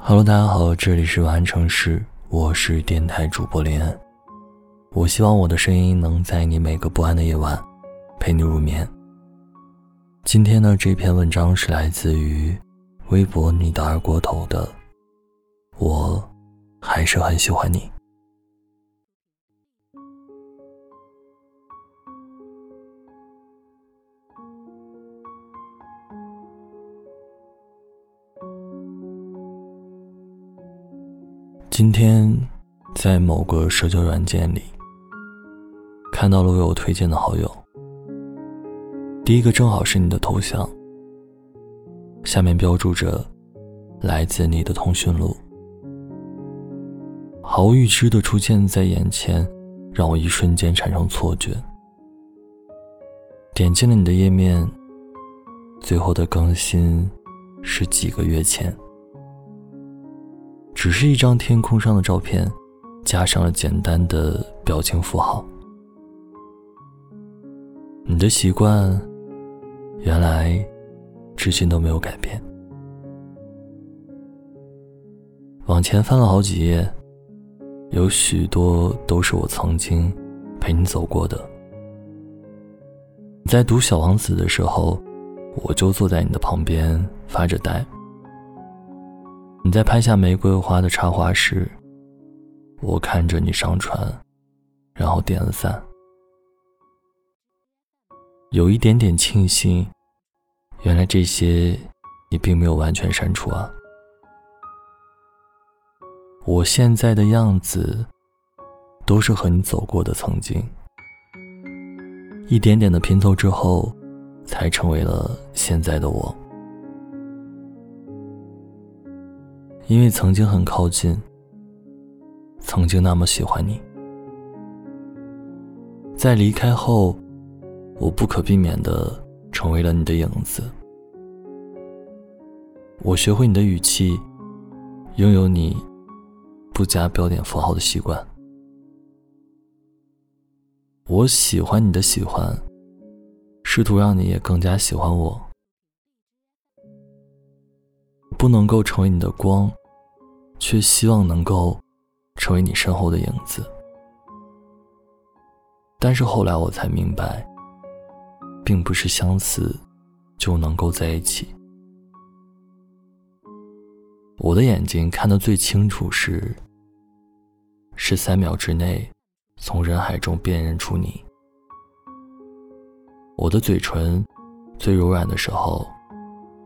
Hello，大家好，这里是晚安城市，我是电台主播林恩。我希望我的声音能在你每个不安的夜晚陪你入眠。今天的，这篇文章是来自于微博你的二锅头的，我还是很喜欢你。今天，在某个社交软件里，看到了为我推荐的好友。第一个正好是你的头像，下面标注着“来自你的通讯录”，毫无预知的出现在眼前，让我一瞬间产生错觉。点进了你的页面，最后的更新是几个月前。只是一张天空上的照片，加上了简单的表情符号。你的习惯，原来至今都没有改变。往前翻了好几页，有许多都是我曾经陪你走过的。在读《小王子》的时候，我就坐在你的旁边发着呆。你在拍下玫瑰花的插画时，我看着你上传，然后点了赞。有一点点庆幸，原来这些你并没有完全删除啊。我现在的样子，都是和你走过的曾经，一点点的拼凑之后，才成为了现在的我。因为曾经很靠近，曾经那么喜欢你，在离开后，我不可避免的成为了你的影子。我学会你的语气，拥有你不加标点符号的习惯。我喜欢你的喜欢，试图让你也更加喜欢我。不能够成为你的光。却希望能够成为你身后的影子，但是后来我才明白，并不是相似就能够在一起。我的眼睛看得最清楚时，是三秒之内从人海中辨认出你；我的嘴唇最柔软的时候，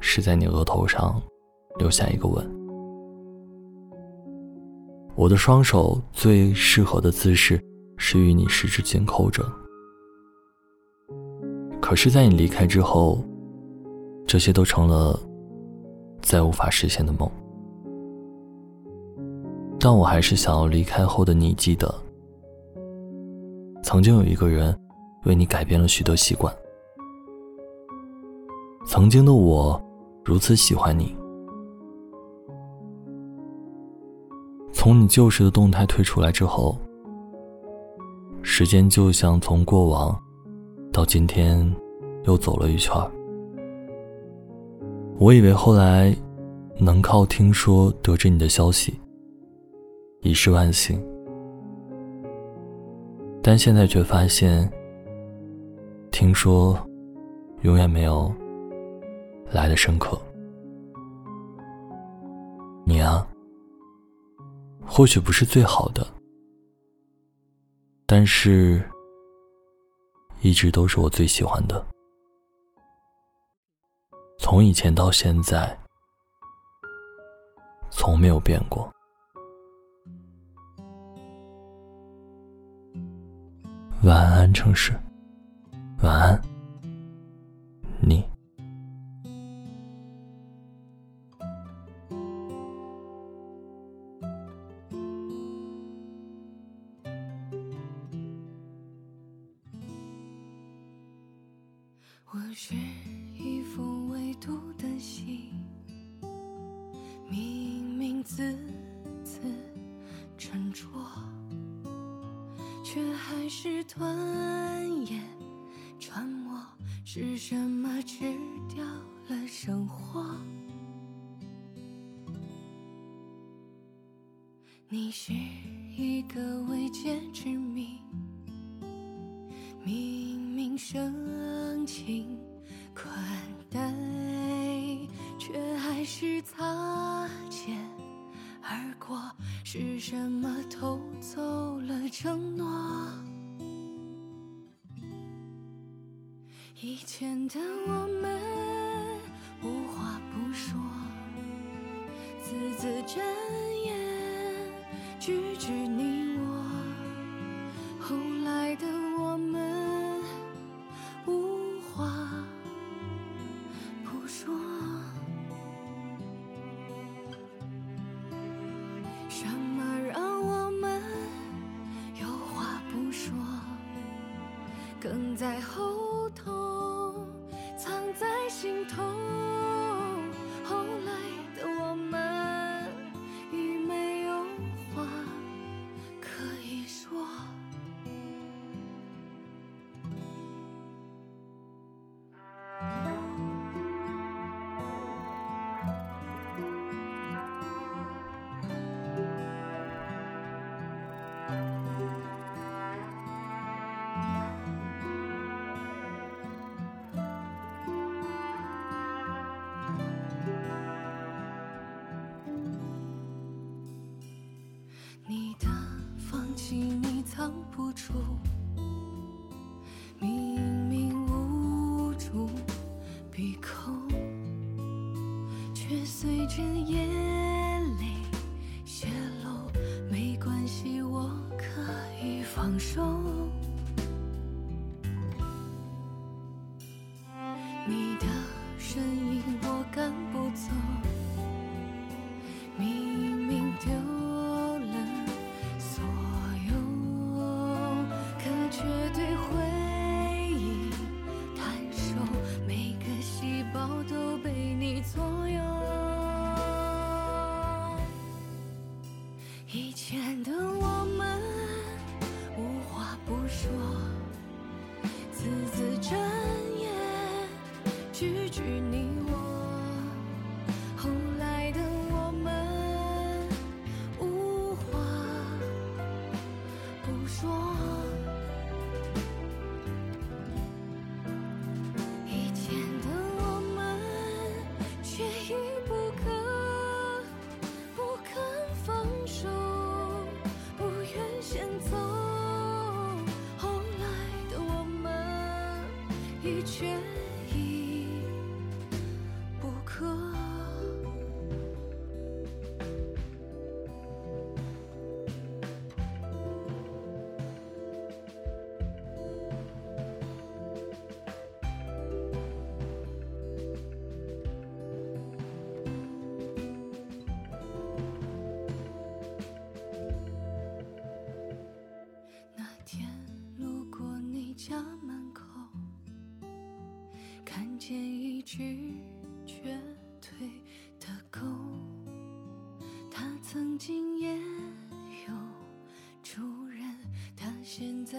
是在你额头上留下一个吻。我的双手最适合的姿势是与你十指紧扣着，可是，在你离开之后，这些都成了再无法实现的梦。但我还是想要离开后的你记得，曾经有一个人为你改变了许多习惯，曾经的我如此喜欢你。从你旧时的动态退出来之后，时间就像从过往到今天又走了一圈我以为后来能靠听说得知你的消息，已是万幸，但现在却发现，听说永远没有来的深刻。或许不是最好的，但是一直都是我最喜欢的。从以前到现在，从没有变过。晚安，城市。晚安。我是一封未读的信，明明字字斟酌，却还是吞咽揣摩。是什么吃掉了生活？你是一个未解之谜，明明情款待，却还是擦肩而过。是什么偷走了承诺？以前的我们无话不说，字字真言，句句你什么让我们有话不说？梗在后深夜里泄露。没关系，我可以放手。你的身影我赶不走。句句你我。后来的我们无话不说，以前的我们却已不可不肯放手，不愿先走。后来的我们已全现在